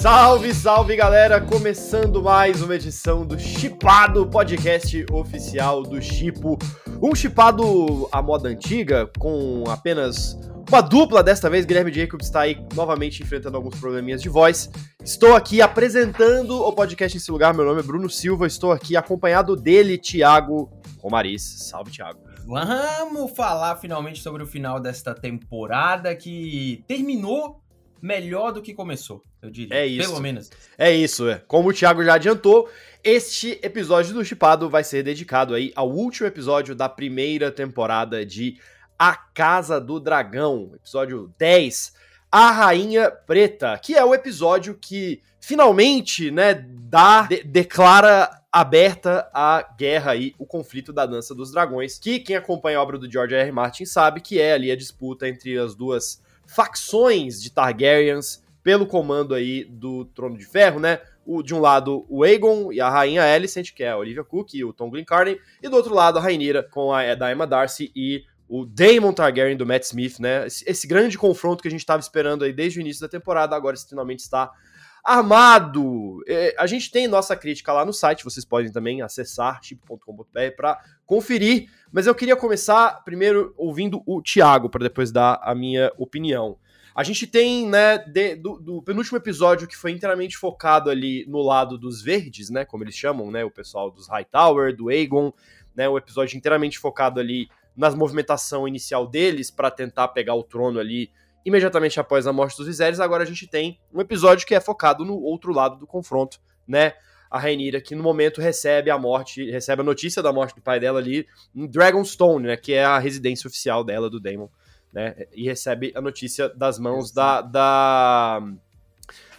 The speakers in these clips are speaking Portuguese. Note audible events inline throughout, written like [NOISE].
Salve, salve galera! Começando mais uma edição do Chipado, podcast oficial do Chipo. Um chipado à moda antiga, com apenas uma dupla desta vez. Guilherme Jacobs está aí novamente enfrentando alguns probleminhas de voz. Estou aqui apresentando o podcast em seu lugar. Meu nome é Bruno Silva. Estou aqui acompanhado dele, Thiago Romariz. Salve, Thiago. Vamos falar finalmente sobre o final desta temporada que terminou melhor do que começou, eu diria. É isso. Pelo menos. É isso, é. Como o Thiago já adiantou, este episódio do Chipado vai ser dedicado aí ao último episódio da primeira temporada de A Casa do Dragão, episódio 10, A Rainha Preta, que é o episódio que finalmente, né, dá, de, declara aberta a guerra aí, o conflito da Dança dos Dragões, que quem acompanha a obra do George R. R. Martin sabe que é ali a disputa entre as duas facções de Targaryens pelo comando aí do Trono de Ferro, né? O, de um lado, o Aegon e a Rainha Alicent, que é a Olivia Cook e o Tom Glencairn, e do outro lado, a Rainira com a Daima Darcy e o Daemon Targaryen do Matt Smith, né? Esse, esse grande confronto que a gente estava esperando aí desde o início da temporada, agora finalmente está armado. É, a gente tem nossa crítica lá no site, vocês podem também acessar chip.com.br para conferir, mas eu queria começar primeiro ouvindo o Thiago para depois dar a minha opinião. A gente tem, né, de, do, do, penúltimo episódio que foi inteiramente focado ali no lado dos verdes, né, como eles chamam, né, o pessoal dos Hightower, do Aegon, né, o episódio inteiramente focado ali nas movimentação inicial deles para tentar pegar o trono ali imediatamente após a morte dos Viserys, agora a gente tem um episódio que é focado no outro lado do confronto, né? A Rainira, que no momento recebe a morte, recebe a notícia da morte do pai dela ali em Dragonstone, né? Que é a residência oficial dela, do Daemon, né? E recebe a notícia das mãos da, da,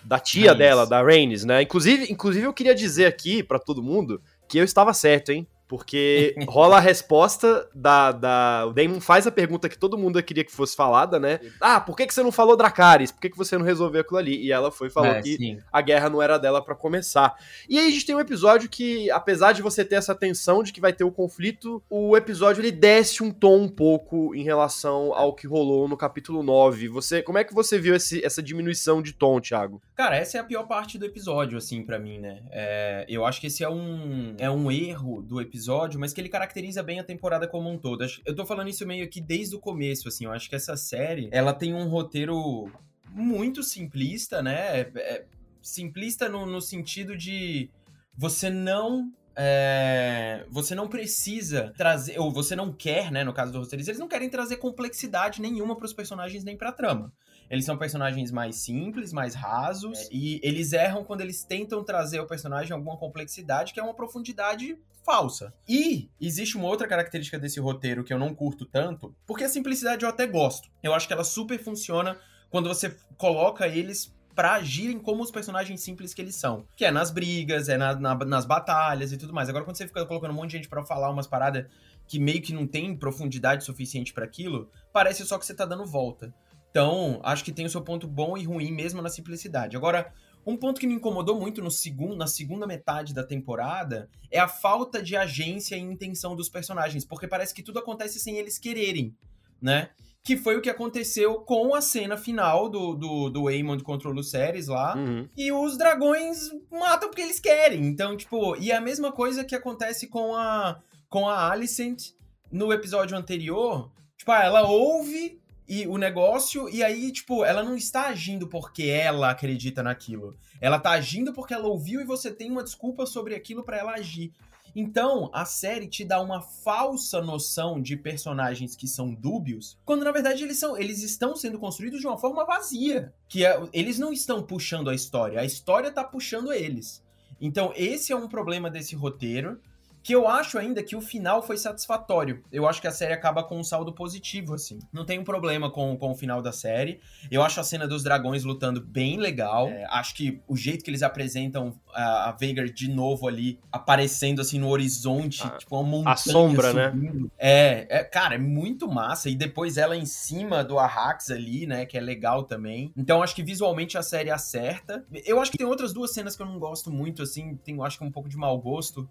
da tia dela, da Rhaenys, né? Inclusive, inclusive, eu queria dizer aqui para todo mundo que eu estava certo, hein? Porque rola a resposta da, da. O Damon faz a pergunta que todo mundo queria que fosse falada, né? Ah, por que, que você não falou Dracarys? Por que, que você não resolveu aquilo ali? E ela foi e falou é, que sim. a guerra não era dela para começar. E aí a gente tem um episódio que, apesar de você ter essa tensão de que vai ter o conflito, o episódio ele desce um tom um pouco em relação ao que rolou no capítulo 9. Você, como é que você viu esse, essa diminuição de tom, Thiago? Cara, essa é a pior parte do episódio, assim, para mim, né? É, eu acho que esse é um, é um erro do episódio episódio, mas que ele caracteriza bem a temporada como um todo. Eu tô falando isso meio que desde o começo, assim, eu acho que essa série, ela tem um roteiro muito simplista, né? É, é simplista no, no sentido de você não é, você não precisa trazer, ou você não quer, né, no caso do roteirista, eles não querem trazer complexidade nenhuma para os personagens nem para a trama. Eles são personagens mais simples, mais rasos, é. e eles erram quando eles tentam trazer ao personagem alguma complexidade que é uma profundidade falsa. E existe uma outra característica desse roteiro que eu não curto tanto, porque a simplicidade eu até gosto. Eu acho que ela super funciona quando você coloca eles para agirem como os personagens simples que eles são. Que é nas brigas, é na, na, nas batalhas e tudo mais. Agora, quando você fica colocando um monte de gente para falar umas paradas que meio que não tem profundidade suficiente para aquilo, parece só que você tá dando volta. Então, acho que tem o seu ponto bom e ruim mesmo na simplicidade. Agora, um ponto que me incomodou muito no segundo, na segunda metade da temporada é a falta de agência e intenção dos personagens, porque parece que tudo acontece sem eles quererem, né? Que foi o que aconteceu com a cena final do, do, do Aemond contra o Lucerys lá. Uhum. E os dragões matam porque eles querem. Então, tipo, e é a mesma coisa que acontece com a, com a Alicent no episódio anterior. Tipo, ah, ela ouve e o negócio, e aí, tipo, ela não está agindo porque ela acredita naquilo. Ela tá agindo porque ela ouviu e você tem uma desculpa sobre aquilo para ela agir. Então, a série te dá uma falsa noção de personagens que são dúbios, quando na verdade eles são, eles estão sendo construídos de uma forma vazia, que é, eles não estão puxando a história, a história tá puxando eles. Então, esse é um problema desse roteiro que eu acho ainda que o final foi satisfatório. Eu acho que a série acaba com um saldo positivo, assim. Não tem um problema com, com o final da série. Eu acho a cena dos dragões lutando bem legal. É, acho que o jeito que eles apresentam a, a Veigar de novo ali, aparecendo assim no horizonte, ah, tipo uma montanha A sombra, né? subindo. né? É, é, cara, é muito massa. E depois ela em cima do Arrax ali, né? Que é legal também. Então acho que visualmente a série acerta. Eu acho que tem outras duas cenas que eu não gosto muito, assim. Tem, acho que um pouco de mau gosto.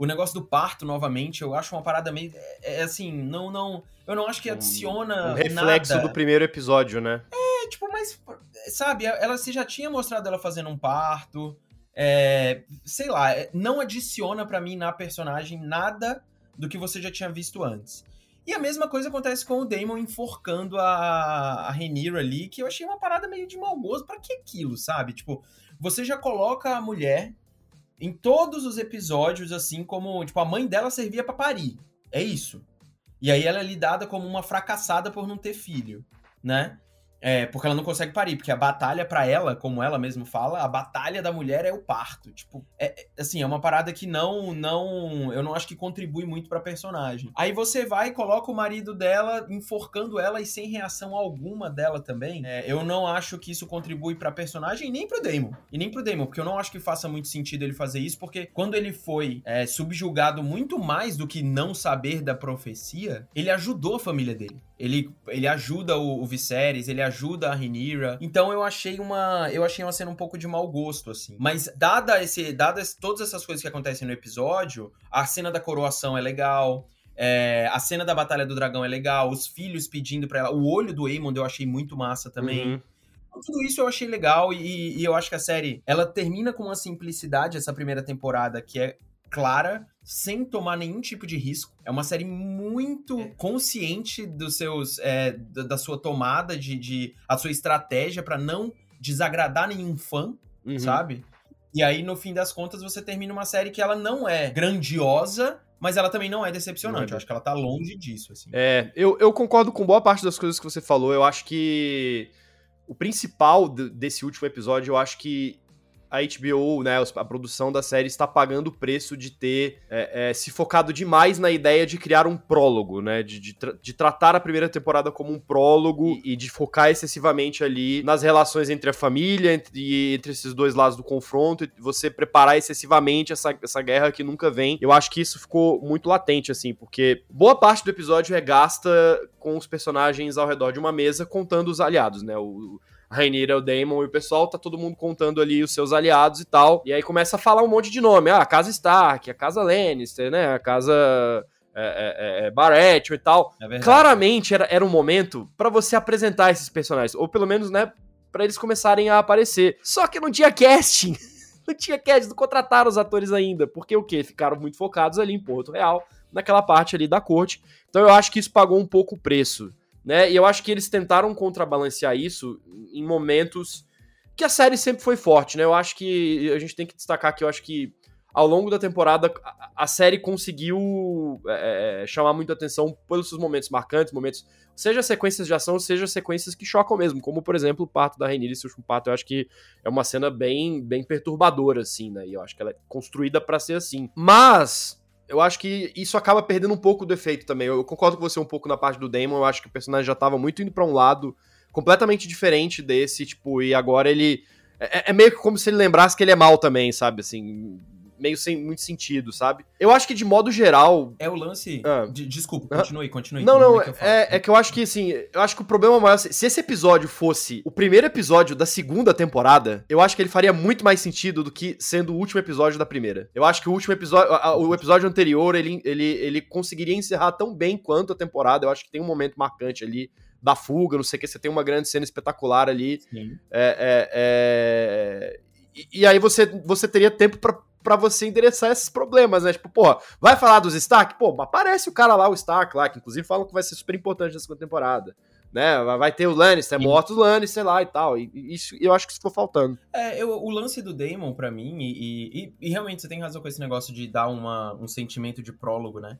O negócio do parto, novamente, eu acho uma parada meio. É, é assim, não, não. Eu não acho que adiciona. Um reflexo nada. do primeiro episódio, né? É, tipo, mas sabe, ela se já tinha mostrado ela fazendo um parto. É, sei lá, é, não adiciona para mim na personagem nada do que você já tinha visto antes. E a mesma coisa acontece com o Damon enforcando a, a Rhaenyra ali, que eu achei uma parada meio de mau gosto. Pra que aquilo, sabe? Tipo, você já coloca a mulher em todos os episódios, assim, como, tipo, a mãe dela servia para parir. É isso. E aí ela é lidada como uma fracassada por não ter filho, né? É, porque ela não consegue parir, porque a batalha para ela, como ela mesma fala, a batalha da mulher é o parto. Tipo, é, é assim, é uma parada que não, não, eu não acho que contribui muito pra personagem. Aí você vai e coloca o marido dela enforcando ela e sem reação alguma dela também. É, eu não acho que isso contribui pra personagem nem pro Damon. E nem pro Damon, porque eu não acho que faça muito sentido ele fazer isso, porque quando ele foi é, subjugado muito mais do que não saber da profecia, ele ajudou a família dele. Ele, ele ajuda o, o Viserys, ele ajuda a Rhaenyra. Então eu achei uma eu achei uma cena um pouco de mau gosto assim. Mas dada esse dadas todas essas coisas que acontecem no episódio, a cena da coroação é legal. É, a cena da Batalha do Dragão é legal, os filhos pedindo pra ela. O olho do Aemond eu achei muito massa também. Uhum. Tudo isso eu achei legal e, e, eu acho que a série ela termina com uma simplicidade essa primeira temporada que é clara, sem tomar nenhum tipo de risco. É uma série muito é. consciente dos seus, é, da, sua tomada de, de a sua estratégia para não desagradar nenhum fã, uhum. sabe? E aí no fim das contas você termina uma série que ela não é grandiosa, mas ela também não é decepcionante. Não é. Eu acho que ela tá longe disso, assim. É, eu, eu concordo com boa parte das coisas que você falou. Eu acho que o principal desse último episódio, eu acho que a HBO, né, a produção da série está pagando o preço de ter é, é, se focado demais na ideia de criar um prólogo, né, de, de, tra de tratar a primeira temporada como um prólogo e, e, de focar excessivamente ali nas relações entre a família entre, entre esses dois lados do confronto e você preparar excessivamente essa, essa guerra que nunca vem. Eu acho que isso ficou muito latente, assim, porque boa parte do episódio é gasta com os personagens ao redor de uma mesa contando os aliados, né, o Rainier, o Daemon e o pessoal, tá todo mundo contando ali os seus aliados e tal. E aí começa a falar um monte de nome. Ah, a casa Stark, a casa Lannister, né? A casa é, é, é, Baratheon e tal. É Claramente era, era um momento para você apresentar esses personagens. Ou pelo menos, né, para eles começarem a aparecer. Só que não tinha casting. [LAUGHS] não tinha casting, não contrataram os atores ainda. Porque o quê? Ficaram muito focados ali em Porto Real, naquela parte ali da corte. Então eu acho que isso pagou um pouco o preço né? E eu acho que eles tentaram contrabalancear isso em momentos que a série sempre foi forte, né? Eu acho que a gente tem que destacar que eu acho que ao longo da temporada a, série conseguiu é, é, chamar muita atenção pelos seus momentos marcantes, momentos seja sequências de ação, seja sequências que chocam mesmo, como por exemplo o parto da Rainha e seu parto, eu acho que é uma cena bem bem perturbadora assim, né? E eu acho que ela é construída para ser assim. Mas eu acho que isso acaba perdendo um pouco do efeito também. Eu concordo com você um pouco na parte do Damon, eu acho que o personagem já tava muito indo para um lado completamente diferente desse, tipo, e agora ele. É, é, meio que como se ele lembrasse que ele é mal também, sabe? Assim, meio sem muito sentido, sabe? Eu acho que de modo geral. É o lance. Ah. De, desculpa, continue, continue. Não, não, é, que é, é, que eu acho que assim, eu acho que o problema maior. Se esse episódio fosse o primeiro episódio da segunda temporada, eu acho que ele faria muito mais sentido do que sendo o último episódio da primeira. Eu acho que o último episódio. O episódio anterior, ele, ele, ele conseguiria encerrar tão bem quanto a temporada. Eu acho que tem um momento marcante ali da fuga, não sei o que, você tem uma grande cena espetacular ali. Sim. É, é, é... E, e, aí você, você teria tempo para para você endereçar esses problemas, né? Tipo, porra, vai falar dos Stark? Pô, aparece o cara lá, o Stark lá, que inclusive falam que vai ser super importante na segunda temporada. Né? Vai ter o Lannister, é morto o Lannister lá e tal. E isso eu acho que isso ficou faltando. É, eu, o lance do Daemon, para mim, e, e, e, realmente você tem razão com esse negócio de dar uma, um sentimento de prólogo, né?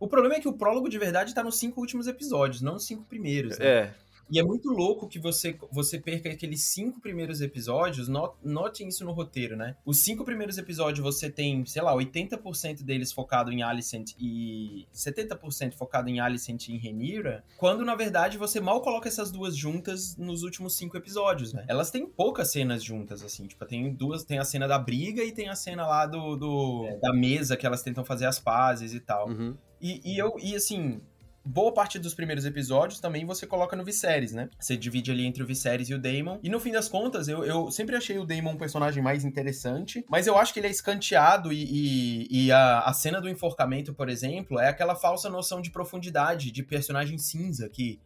O problema é que o prólogo de verdade tá nos cinco últimos episódios, não nos cinco primeiros. Né? É. E é muito louco que você, você perca aqueles cinco primeiros episódios. Not, notem isso no roteiro, né? Os cinco primeiros episódios você tem, sei lá, 80% deles focado em Alicent e 70% focado em Alicent e em Renira. Quando na verdade você mal coloca essas duas juntas nos últimos cinco episódios, né? Elas têm poucas cenas juntas, assim. Tipo, tem duas. Tem a cena da briga e tem a cena lá do, do é, da mesa que elas tentam fazer as pazes e tal. Uhum. E, e, eu, e assim, boa parte dos primeiros episódios também você coloca no Viserys, né? Você divide ali entre o Viserys e o Daemon. E no fim das contas, eu, eu sempre achei o Daemon um personagem mais interessante, mas eu acho que ele é escanteado e, e, e a, a cena do enforcamento, por exemplo, é aquela falsa noção de profundidade, de personagem cinza que,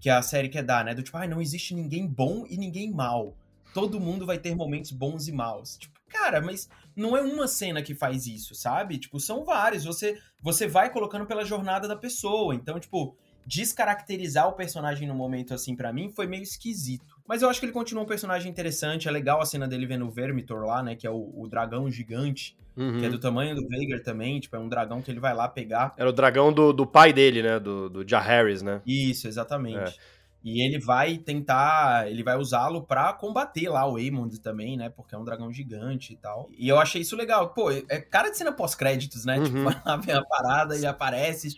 que a série quer dar, né? Do tipo, ah, não existe ninguém bom e ninguém mal. Todo mundo vai ter momentos bons e maus. Tipo, cara, mas não é uma cena que faz isso, sabe? Tipo, são vários. Você, você vai colocando pela jornada da pessoa. Então, tipo, descaracterizar o personagem no momento assim para mim foi meio esquisito. Mas eu acho que ele continua um personagem interessante. É legal a cena dele vendo o Vermitor lá, né? Que é o, o dragão gigante. Uhum. Que é do tamanho do Veigar também. Tipo, é um dragão que ele vai lá pegar. Era o dragão do, do pai dele, né? Do, do Jah Harris, né? Isso, exatamente. É. E ele vai tentar, ele vai usá-lo para combater lá o Aemond também, né? Porque é um dragão gigante e tal. E eu achei isso legal. Pô, é cara de cena pós-créditos, né? Tipo, uhum. Tipo, lá vem a parada e aparece,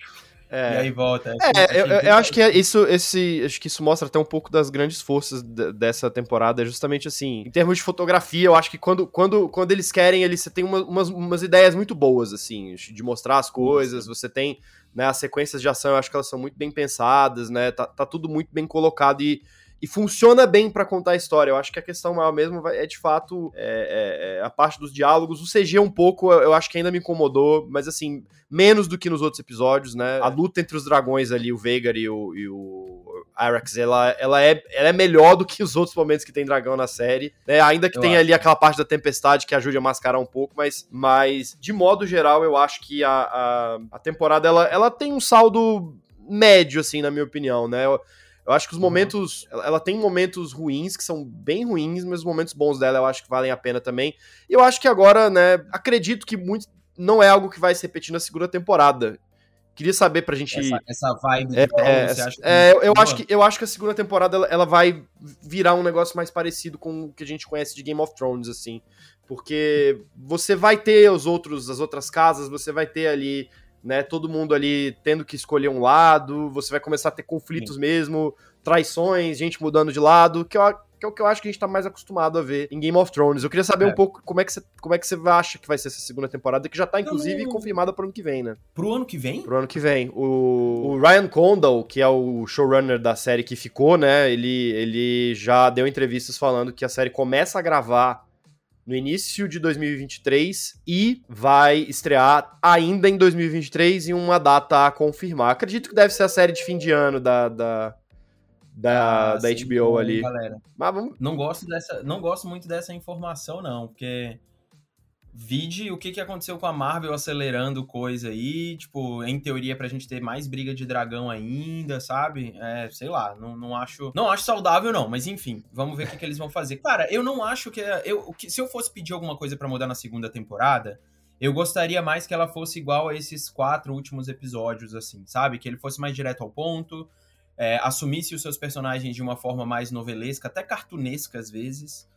é. E aí volta. É, eu, eu acho que é isso, esse, acho que isso mostra até um pouco das grandes forças dessa temporada, é justamente assim, em termos de fotografia, eu acho que quando, quando, quando eles querem, eles você tem uma, umas, umas ideias muito boas, assim, de mostrar as coisas, você tem, né, as sequências de ação, eu acho que elas são muito bem pensadas, né, tá, tá tudo muito bem colocado e e funciona bem para contar a história. Eu acho que a questão maior mesmo é de fato é, é, é, a parte dos diálogos. O CG um pouco, eu acho que ainda me incomodou, mas assim, menos do que nos outros episódios, né? A luta entre os dragões ali, o Veigar e o, e o Arax, ela, ela, é, ela é melhor do que os outros momentos que tem dragão na série, né? Ainda que eu tenha acho. ali aquela parte da tempestade que ajude a mascarar um pouco, mas, mas de modo geral, eu acho que a, a, a temporada ela, ela tem um saldo médio, assim, na minha opinião, né? Eu, eu acho que os uhum. momentos. Ela, tem momentos ruins, que são bem ruins, mas os momentos bons dela eu acho que valem a pena também. E eu acho que agora, né, acredito que muito. Não é algo que vai se repetir na segunda temporada. Queria saber pra gente. Essa, essa vibe de é, é, você acha que é, eu, eu acho que Eu acho que a segunda temporada ela, ela, vai virar um negócio mais parecido com o que a gente conhece de Game of Thrones, assim. Porque você vai ter os outros, as outras casas, você vai ter ali né? Todo mundo ali tendo que escolher um lado, você vai começar a ter conflitos Sim. mesmo, traições, gente mudando de lado, que, eu, que é o que eu acho que a gente tá mais acostumado a ver em Game of Thrones. Eu queria saber é. um pouco como é, que você, como é que você acha que vai ser essa segunda temporada, que já tá, inclusive, confirmada pro ano que vem, né? Pro ano que vem? Pro ano que vem. O, o Ryan Condal, que é o showrunner da série que ficou, né? Ele, ele já deu entrevistas falando que a série começa a gravar no início de 2023 e vai estrear ainda em 2023 em uma data a confirmar. Acredito que deve ser a série de fim de ano da, da, da, ah, da sim, HBO ali. Galera. Mas vamos... Não gosto dessa, não gosto muito dessa informação não, porque Vide o que, que aconteceu com a Marvel acelerando coisa aí, tipo, em teoria pra gente ter mais briga de dragão ainda, sabe? É, sei lá, não, não acho. Não acho saudável, não, mas enfim, vamos ver o que, que eles vão fazer. Cara, eu não acho que. Eu, que se eu fosse pedir alguma coisa para mudar na segunda temporada, eu gostaria mais que ela fosse igual a esses quatro últimos episódios, assim, sabe? Que ele fosse mais direto ao ponto, é, assumisse os seus personagens de uma forma mais novelesca, até cartunesca às vezes.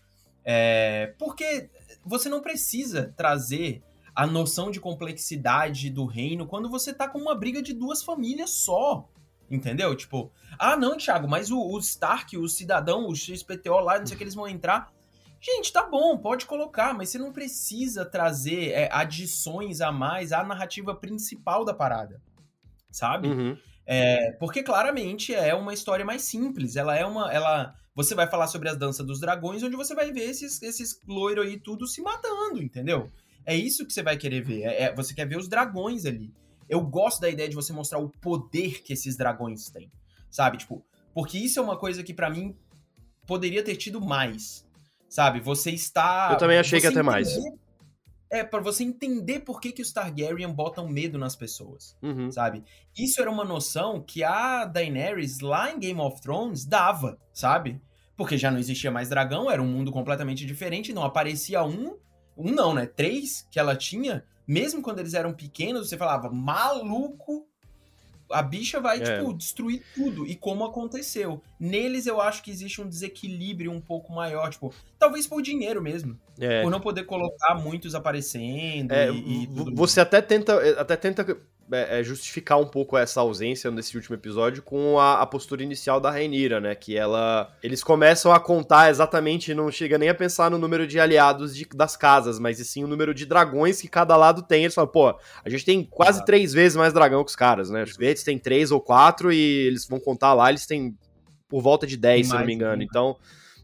É, porque você não precisa trazer a noção de complexidade do reino quando você tá com uma briga de duas famílias só. Entendeu? Tipo, ah, não, Thiago, mas o, o Stark, o cidadão, o XPTO lá, não sei o que eles vão entrar. Gente, tá bom, pode colocar, mas você não precisa trazer é, adições a mais à narrativa principal da parada. Sabe? Uhum. É, porque claramente é uma história mais simples. Ela é uma. Ela, você vai falar sobre as danças dos dragões, onde você vai ver esses, esses loiros aí tudo se matando, entendeu? É isso que você vai querer ver. É, é, você quer ver os dragões ali. Eu gosto da ideia de você mostrar o poder que esses dragões têm. Sabe? Tipo, porque isso é uma coisa que para mim poderia ter tido mais. Sabe? Você está. Eu também achei que ia ter mais é para você entender por que, que os Targaryen botam medo nas pessoas, uhum. sabe? Isso era uma noção que a Daenerys lá em Game of Thrones dava, sabe? Porque já não existia mais dragão, era um mundo completamente diferente, não aparecia um, um não, né? Três que ela tinha, mesmo quando eles eram pequenos, você falava, maluco, a bicha vai, é. tipo, destruir tudo. E como aconteceu. Neles eu acho que existe um desequilíbrio um pouco maior, tipo, talvez por dinheiro mesmo. É. Por não poder colocar muitos aparecendo é, e, e Você até tenta, até tenta é, é, justificar um pouco essa ausência nesse último episódio com a, a, postura inicial da Rainira, né? Que ela. Eles começam a contar exatamente, não chega nem a pensar no número de aliados de, das casas, mas sim o número de dragões que cada lado tem. Eles falam, pô, a gente tem quase três vezes mais dragão que os caras, né? Os verdes têm três ou quatro e eles vão contar lá, eles têm por volta de dez, se não me engano. Então.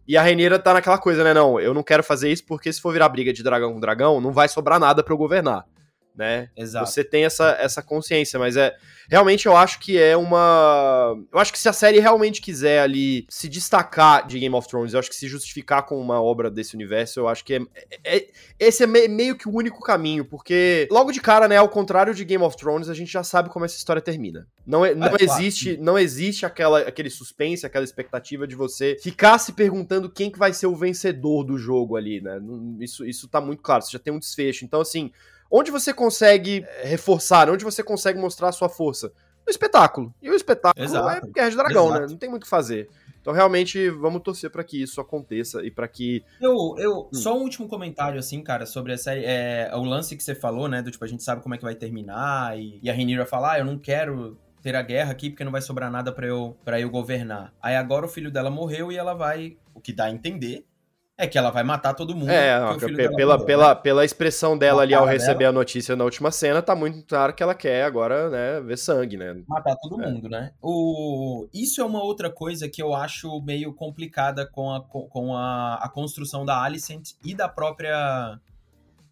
E a Rainira tá naquela coisa, né? Não, eu não quero fazer isso porque se for virar briga de dragão com dragão, não vai sobrar nada para eu governar. Né? Exato. Você tem essa, essa consciência, mas é realmente eu acho que é uma, eu acho que se a série realmente quiser ali se destacar de Game of Thrones, eu acho que se justificar com uma obra desse universo, eu acho que é, é- é- esse é me- meio que o único caminho, porque logo de cara, né, ao contrário de Game of Thrones, a gente já sabe como essa história termina. Não, é, não claro. existe, não existe aquela, aquele suspense, aquela expectativa de você ficar se perguntando quem que vai ser o vencedor do jogo ali, né? Isso, isso tá muito claro, você já tem um desfecho. Então, assim, onde você consegue eh, reforçar, onde você consegue mostrar a sua força? No espetáculo. E o espetáculo Exato. é Guerra de Dragão, Exato. né? Não tem muito o que fazer. Então, realmente, vamos torcer pra que isso aconteça e pra que. Eu, eu, Hum. só um último comentário, assim, cara, sobre a série. É, o lance que você falou, né? Do tipo, a gente sabe como é que vai terminar. E, e a Rhaenyra falar, ah, eu não quero ter a guerra aqui porque não vai sobrar nada pra eu, pra eu governar. Aí agora o filho dela morreu e ela vai. O que dá a entender é que ela vai matar todo mundo. É, porque ó, o filho pe- dela pela, morreu, pela, né? pela expressão dela Na ali ao receber a notícia na última cena, tá muito claro que ela quer agora, né, ver sangue, né? matar todo É. mundo, né? O... Isso é uma outra coisa que eu acho meio complicada com a, com a, a construção da Alicent e da própria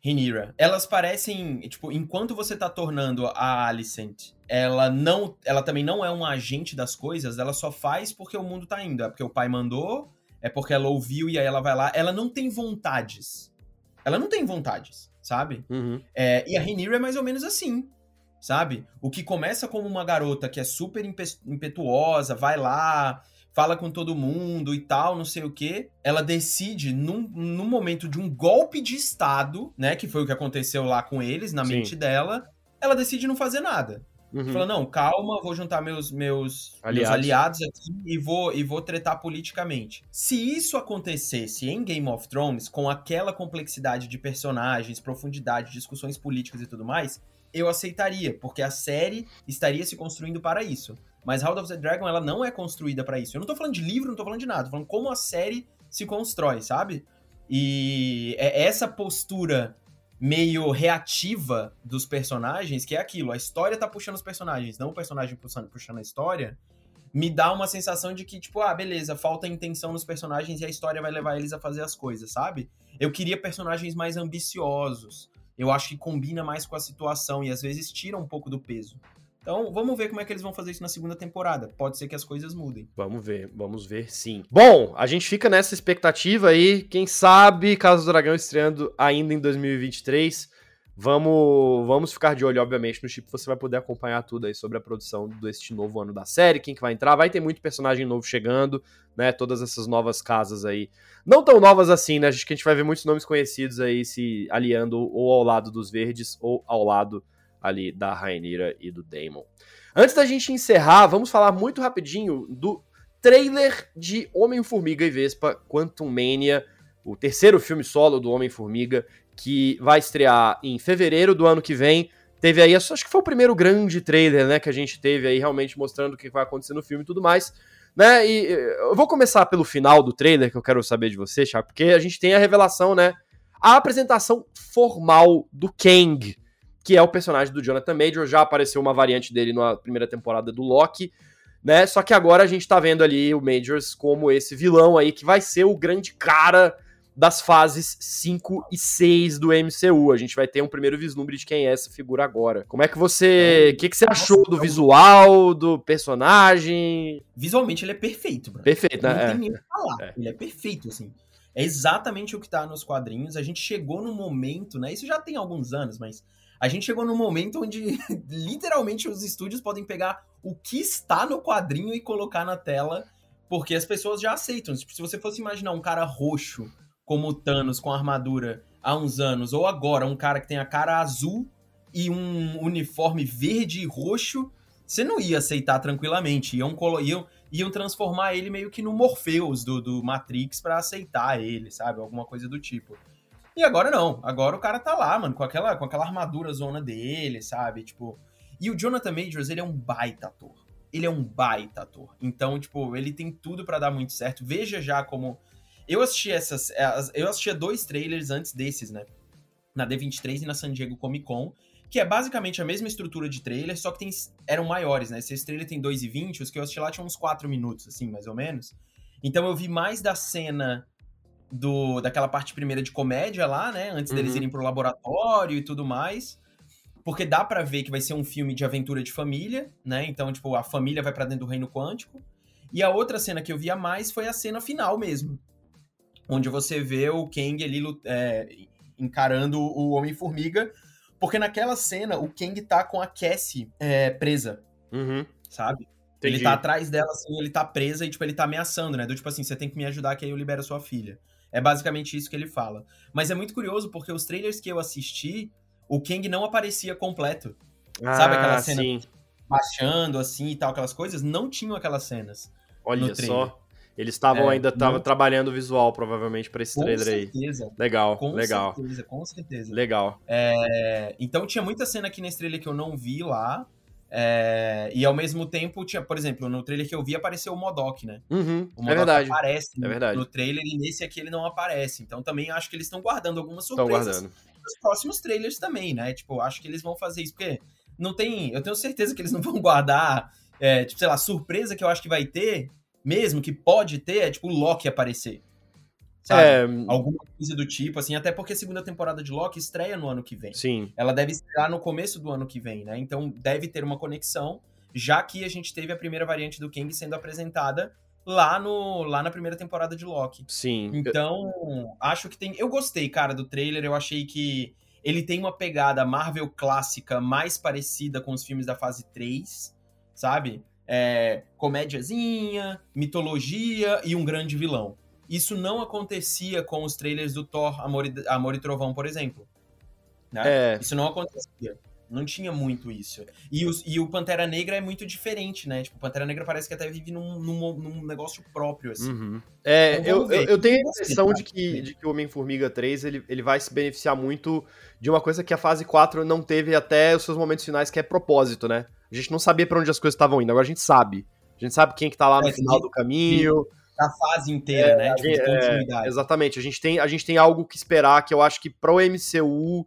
Rhaenyra. Elas parecem, tipo, enquanto você tá tornando a Alicent, ela não, ela também não é um agente das coisas, ela só faz porque o mundo tá indo, é porque o pai mandou, é porque ela ouviu e aí ela vai lá, ela não tem vontades. Ela não tem vontades, sabe? Uhum. É, e a Rhaenyra é mais ou menos assim, sabe? O que começa como uma garota que é super impe- impetuosa, vai lá, fala com todo mundo e tal, não sei o quê. Ela decide, num, num momento de um golpe de Estado, né? Que foi o que aconteceu lá com eles, na Sim. mente dela. Ela decide não fazer nada. Uhum. Fala, não, calma, vou juntar meus, meus, Aliados. meus aliados aqui e vou, e vou tretar politicamente. Se isso acontecesse em Game of Thrones, com aquela complexidade de personagens, profundidade, discussões políticas e tudo mais, eu aceitaria, porque a série estaria se construindo para isso. Mas House of the Dragon, ela não é construída para isso. Eu não tô falando de livro, não tô falando de nada, tô falando como a série se constrói, sabe? E é essa postura meio reativa dos personagens, que é aquilo, a história tá puxando os personagens, não o personagem puxando, puxando a história, me dá uma sensação de que, tipo, ah, beleza, falta intenção nos personagens e a história vai levar eles a fazer as coisas, sabe? Eu queria personagens mais ambiciosos. Eu acho que combina mais com a situação e às vezes tira um pouco do peso. Então, vamos ver como é que eles vão fazer isso na segunda temporada. Pode ser que as coisas mudem. Vamos ver, vamos ver sim. Bom, a gente fica nessa expectativa aí. Quem sabe Casa do Dragão estreando ainda em 2023. Vamos, vamos ficar de olho, obviamente, no chip. Você vai poder acompanhar tudo aí sobre a produção deste novo ano da série, quem que vai entrar. Vai ter muito personagem novo chegando, né? Todas essas novas casas aí. Não tão novas assim, né? Acho que a gente vai ver muitos nomes conhecidos aí se aliando ou ao lado dos verdes ou ao lado ali da Rainira e do Daemon. Antes da gente encerrar, vamos falar muito rapidinho do trailer de Homem-Formiga e Vespa Quantum Mania, o terceiro filme solo do Homem-Formiga, que vai estrear em fevereiro do ano que vem. Teve aí, acho que foi o primeiro grande trailer, né, que a gente teve aí realmente mostrando o que vai acontecer no filme e tudo mais, né? E eu vou começar pelo final do trailer, que eu quero saber de você, Thiago, porque a gente tem a revelação, né, a apresentação formal do Kang, que é o personagem do Jonathan Major, já apareceu uma variante dele na primeira temporada do Loki, né? Só que agora a gente tá vendo ali o Majors como esse vilão aí que vai ser o grande cara das fases 5 e 6 do MCU. A gente vai ter um primeiro vislumbre de quem é essa figura agora. Como é que você. O que, que você achou do visual, do personagem? Visualmente ele é perfeito, bro. Perfeito, Não né? tem É. nem o que falar. É. Ele é perfeito, assim. É exatamente o que tá nos quadrinhos. A gente chegou num momento, né? Isso já tem alguns anos, mas a gente chegou num momento onde [LAUGHS] literalmente os estúdios podem pegar o que está no quadrinho e colocar na tela, porque as pessoas já aceitam. Tipo, se você fosse imaginar um cara roxo como o Thanos com armadura há uns anos, ou agora um cara que tem a cara azul e um uniforme verde e roxo, você não ia aceitar tranquilamente. Iam, iam, iam transformar ele meio que no Morpheus do, do Matrix pra aceitar ele, sabe? Alguma coisa do tipo. E agora não. Agora o cara tá lá, mano, com aquela, com aquela armadura zona dele, sabe? Tipo. E o Jonathan Majors, ele é um baita ator. Ele é um baita ator. Então, tipo, ele tem tudo pra dar muito certo. Veja já como. Eu assisti essas. as- Eu assistia dois trailers antes desses, né? Na D23 e na San Diego Comic Con. Que é basicamente a mesma estrutura de trailer, só que tem, eram maiores, né? Se esse trailer tem 2,20, os que eu assisti lá tinham uns 4 minutos, assim, mais ou menos. Então eu vi mais da cena do daquela parte primeira de comédia lá, né? Antes deles Uhum. irem pro laboratório e tudo mais. porque dá para ver que vai ser um filme de aventura de família, né? Então, tipo, a família vai para dentro do reino quântico. E a outra cena que eu via mais foi a cena final mesmo. Onde você vê o Kang ali é, encarando o Homem-Formiga. Porque naquela cena, o Kang tá com a Cassie é, presa. Uhum. Sabe? Entendi. Ele tá atrás dela, assim, ele tá presa e, tipo, ele tá ameaçando, né? Do tipo assim, você tem que me ajudar que aí eu libero a sua filha. É basicamente isso que ele fala. Mas é muito curioso porque os trailers que eu assisti, o Kang não aparecia completo. Ah, Sabe aquela cena sim. baixando assim e tal, aquelas coisas? Não tinham aquelas cenas. Olha só. Eles estavam é, ainda tavam trabalhando o visual, provavelmente, para esse trailer aí. Com certeza. Legal, com legal. Com certeza, com certeza. Legal. É, então tinha muita cena aqui nesse trailer que eu não vi lá. É, e ao mesmo tempo, tinha, por exemplo, no trailer que eu vi apareceu o Modok, né? Uhum, o Modok é verdade. aparece é verdade. no trailer e nesse aqui ele não aparece. Então também acho que eles estão guardando algumas surpresas guardando. nos próximos trailers também, né? Tipo, acho que eles vão fazer isso, porque não tem. Eu tenho certeza que eles não vão guardar, é, tipo, sei lá, surpresa que eu acho que vai ter, mesmo que pode ter, é tipo o Loki aparecer. Sabe? É... Alguma coisa do tipo, assim, até porque a segunda temporada de Loki estreia no ano que vem. Sim. Ela deve estrear no começo do ano que vem, né? Então deve ter uma conexão, já que a gente teve a primeira variante do Kang sendo apresentada lá no lá na primeira temporada de Loki. Sim. Então, acho que tem. Eu gostei, cara, do trailer. Eu achei que ele tem uma pegada Marvel clássica mais parecida com os filmes da fase 3, sabe? É, comédiazinha, mitologia e um grande vilão. Isso não acontecia com os trailers do Thor Amor e, Amor e Trovão, por exemplo. Né? É. Isso não acontecia. Não tinha muito isso. E, os, e o Pantera Negra é muito diferente, né? Tipo, o Pantera Negra parece que até vive num, num, num negócio próprio, assim. Uhum. É, então, eu, eu, eu, tenho a impressão de que, de que o Homem-Formiga 3 ele, ele vai se beneficiar muito de uma coisa que a fase 4 não teve até os seus momentos finais, que é propósito, né? A gente não sabia para onde as coisas estavam indo, agora a gente sabe. A gente sabe quem que tá lá no é, final do caminho. Sim da fase inteira, é, né? Tipo, gente, é, exatamente. A gente, tem, a gente tem algo que esperar que eu acho que pro MCU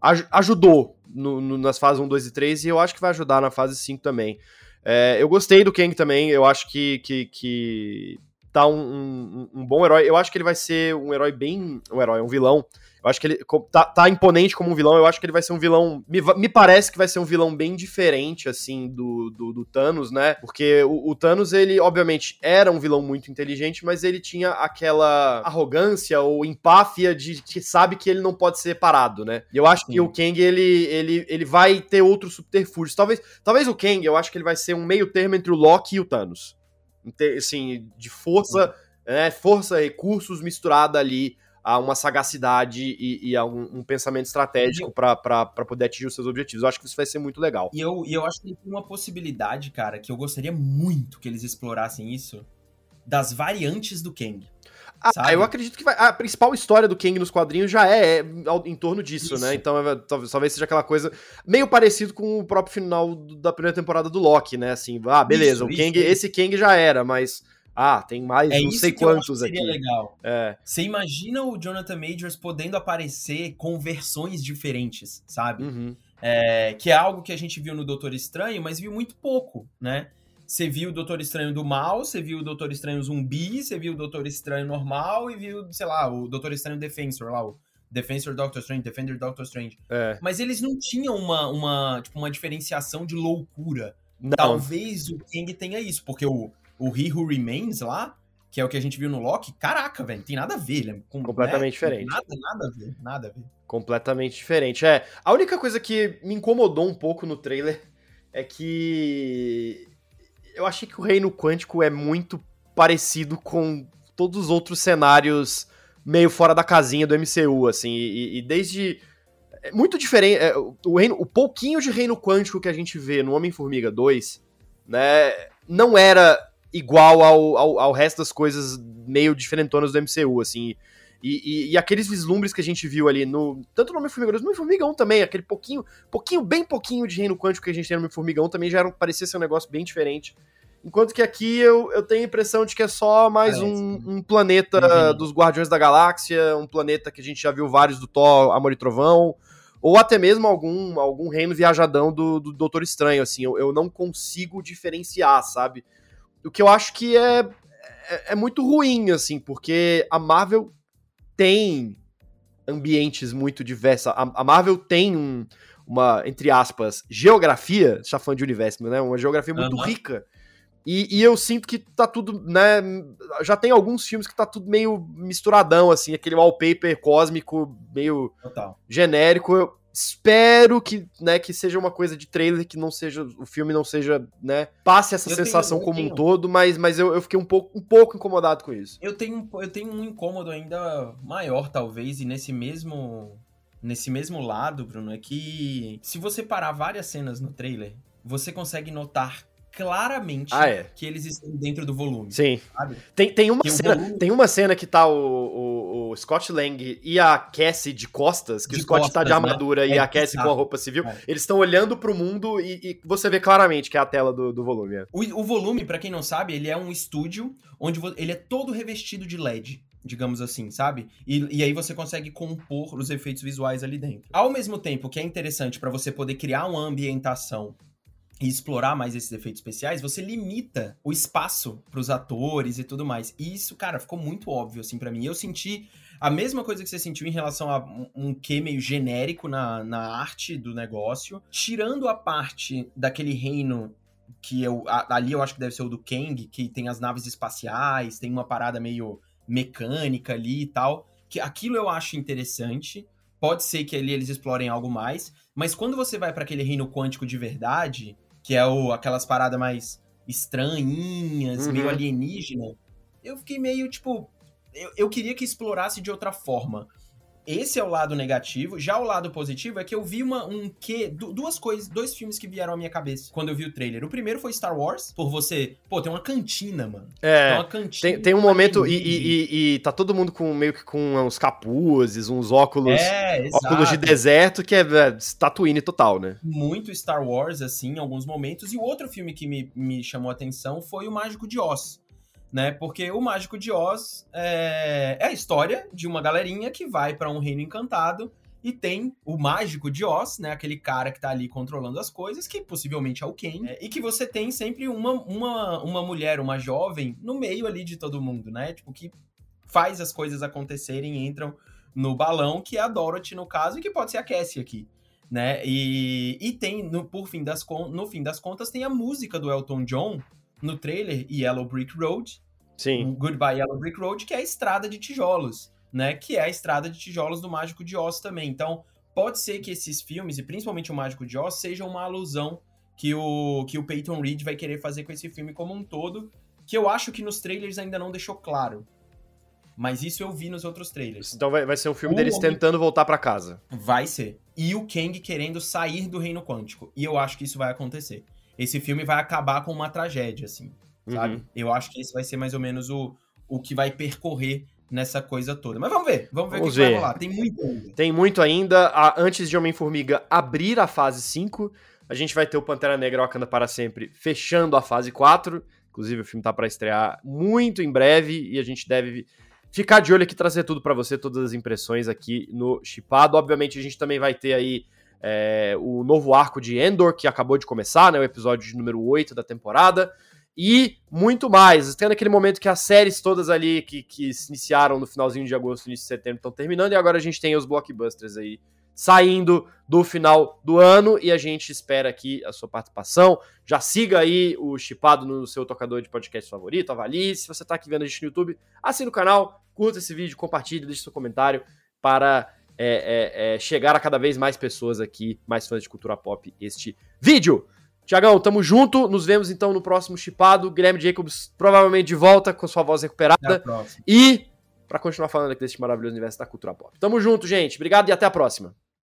aj ajudou no, no, nas fases 1, 2 e 3 e eu acho que vai ajudar na fase 5 também. É, eu gostei do Kang também, eu acho que, que, que tá um, um, um, bom herói. Eu acho que ele vai ser um herói bem. Um herói, um vilão eu acho que ele tá, tá, imponente como um vilão. Eu acho que ele vai ser um vilão. Me, me parece que vai ser um vilão bem diferente, assim, do, do, do Thanos, né? Porque o, o, Thanos, ele, obviamente, era um vilão muito inteligente, mas ele tinha aquela arrogância ou empáfia de que sabe que ele não pode ser parado, né? E eu acho Sim. que o Kang, ele, ele, ele vai ter outros subterfúgios. Talvez, talvez o Kang, eu acho que ele vai ser um meio termo entre o Loki e o Thanos. Assim, de força, né, força, recursos misturada ali a uma sagacidade e, e a um, um, pensamento estratégico para poder atingir os seus objetivos. Eu acho que isso vai ser muito legal. E eu, e eu acho que tem uma possibilidade, cara, que eu gostaria muito que eles explorassem isso, das variantes do Kang. Ah, sabe? eu acredito que vai, a principal história do Kang nos quadrinhos já é, é em torno disso, né? Isso. né? Então é, talvez, talvez seja aquela coisa meio parecido com o próprio final da primeira temporada do Loki, né? Assim, ah, beleza, isso, o Kang, isso, esse Kang já era, mas ah, tem mais é não sei quantos aqui. Seria legal. É. Você imagina o Jonathan Majors podendo aparecer com versões diferentes, sabe? Uhum. É, que é algo que a gente viu no Doutor Estranho, mas viu muito pouco, né? Você viu o Doutor Estranho do mal, você viu o Doutor Estranho zumbi, você viu o Doutor Estranho normal e viu, sei lá, o Doutor Estranho Defensor lá, o Defensor Doctor Strange, Defender Doctor Strange. É. Mas eles não tinham uma, uma, tipo, uma diferenciação de loucura. Não. Talvez o Kang tenha isso, porque o, o He Who Remains lá, que é o que a gente viu no Loki, caraca, velho, tem nada a ver, né? Com, Completamente né? diferente. Nada, nada a ver, nada a ver. Completamente diferente. É, a única coisa que me incomodou um pouco no trailer é que eu achei que o Reino Quântico é muito parecido com todos os outros cenários meio fora da casinha do MCU, assim, e, e desde é muito diferente. É, o, reino, o pouquinho de reino quântico que a gente vê no Homem-Formiga 2, né, não era igual ao, ao, ao, resto das coisas meio diferentonas do MCU, assim. E, e, e, aqueles vislumbres que a gente viu ali no. Tanto no Homem-Formiga 2, no Homem-Formiga 1 também, aquele pouquinho, pouquinho, bem pouquinho de reino quântico que a gente tem no Homem-Formiga 1 também já era, parecia ser um negócio bem diferente. Enquanto que aqui eu, eu tenho a impressão de que é só mais um, um, planeta uhum. dos Guardiões da Galáxia, um planeta que a gente já viu vários do Thor, Amor e Trovão, ou até mesmo algum, algum reino viajadão do, do Doutor Estranho, assim, eu, eu não consigo diferenciar, sabe? O que eu acho que é, é, é muito ruim, assim, porque a Marvel tem ambientes muito diversos. A, a Marvel tem um, uma, entre aspas, geografia, já falando de universo, né? Uma geografia muito uhum. rica. E, e, eu sinto que tá tudo, né? Já tem alguns filmes que tá tudo meio misturadão, assim, aquele wallpaper cósmico meio Total. genérico. Eu espero que, né, que seja uma coisa de trailer, que não seja. O filme não seja, né? Passe essa eu sensação tenho, como tenho. um todo, mas, mas eu, eu fiquei um pouco, um pouco incomodado com isso. Eu tenho, eu tenho um incômodo ainda maior, talvez, e nesse mesmo nesse mesmo lado, Bruno, é que se você parar várias cenas no trailer, você consegue notar claramente ah, é. que eles estão dentro do volume. Sim. Sabe? Tem, tem, uma cena, volume... tem uma cena que tá o, o, o, Scott Lang e a Cassie de costas, que de o Scott costas, tá de né? armadura né? e é, a Cassie com a roupa civil. É. Eles estão olhando pro mundo e, e, você vê claramente que é a tela do, do volume. É. O, o volume, para quem não sabe, ele é um estúdio onde ele é todo revestido de LED digamos assim, sabe? E, e aí você consegue compor os efeitos visuais ali dentro. Ao mesmo tempo que é interessante para você poder criar uma ambientação e explorar mais esses efeitos especiais, você limita o espaço para os atores e tudo mais. E isso, cara, ficou muito óbvio assim para mim. Eu senti a mesma coisa que você sentiu em relação a um, quê meio genérico na, na arte do negócio, tirando a parte daquele reino que eu ali eu acho que deve ser o do Kang, que tem as naves espaciais, tem uma parada meio mecânica ali e tal, que aquilo eu acho interessante. Pode ser que ali eles explorem algo mais, mas quando você vai para aquele reino quântico de verdade, que é o, aquelas paradas mais estranhinhas, uhum. meio alienígena, eu fiquei meio tipo. Eu, eu queria que explorasse de outra forma. Esse é o lado negativo. Já o lado positivo é que eu vi uma, um que duas coisas, dois filmes que vieram à minha cabeça quando eu vi o trailer. O primeiro foi Star Wars, por você, pô, tem uma cantina, mano. É. Tem uma cantina. Tem, tem um momento e, e, e, e, tá todo mundo com meio que com uns capuzes, uns óculos, é, óculos de deserto que é, é Tatooine total, né? Muito Star Wars assim, em alguns momentos. E o outro filme que me, me chamou a atenção foi o Mágico de Oz né? Porque o Mágico de Oz é, é a história de uma galerinha que vai para um reino encantado e tem o Mágico de Oz, né? Aquele cara que tá ali controlando as coisas, que possivelmente é o Ken, é, e que você tem sempre uma, uma, uma mulher, uma jovem, no meio ali de todo mundo, né? Tipo, que faz as coisas acontecerem e entram no balão, que é a Dorothy, no caso, e que pode ser a Cassie aqui. Né? E, e tem, no, por fim das, no fim das contas, tem a música do Elton John no trailer Yellow Brick Road, Sim. Goodbye Yellow Brick Road, que é a estrada de tijolos, né? Que é a estrada de tijolos do Mágico de Oz também. Então, pode ser que esses filmes, e principalmente o Mágico de Oz, sejam uma alusão que o, que o Peyton Reed vai querer fazer com esse filme como um todo, que eu acho que nos trailers ainda não deixou claro. Mas isso eu vi nos outros trailers. Então vai, vai ser um filme o deles homem... tentando voltar para casa. Vai ser. E o Kang querendo sair do reino quântico. E eu acho que isso vai acontecer. Esse filme vai acabar com uma tragédia, assim sabe? Uhum. Eu acho que esse vai ser mais ou menos o, o que vai percorrer nessa coisa toda. Mas vamos ver, vamos ver vamos o que, ver. vai rolar. Tem muito ainda. Tem muito ainda. A, antes de Homem-Formiga abrir a fase 5, a gente vai ter o Pantera Negra Wakanda para sempre fechando a fase 4. Inclusive, o filme tá para estrear muito em breve e a gente deve ficar de olho aqui, trazer tudo para você, todas as impressões aqui no Chipado. Obviamente, a gente também vai ter aí é, o novo arco de Endor, que acabou de começar, né? O episódio número 8 da temporada e muito mais. Tendo aquele momento que as séries todas ali que, que se iniciaram no finalzinho de agosto, início de setembro estão terminando, e agora a gente tem os blockbusters aí saindo do final do ano e a gente espera aqui a sua participação. Já siga aí o Chipado no seu tocador de podcast favorito, avalie. Se você está aqui vendo a gente no YouTube, assine o canal, curta esse vídeo, compartilhe, deixe seu comentário para é, é, é, chegar a cada vez mais pessoas aqui, mais fãs de cultura pop, este vídeo. Tiagão, tamo junto. Nos vemos então no próximo chipado. Guilherme Jacobs provavelmente de volta com sua voz recuperada. E para continuar falando aqui desse maravilhoso universo da cultura pop. Tamo junto, gente. Obrigado e até a próxima.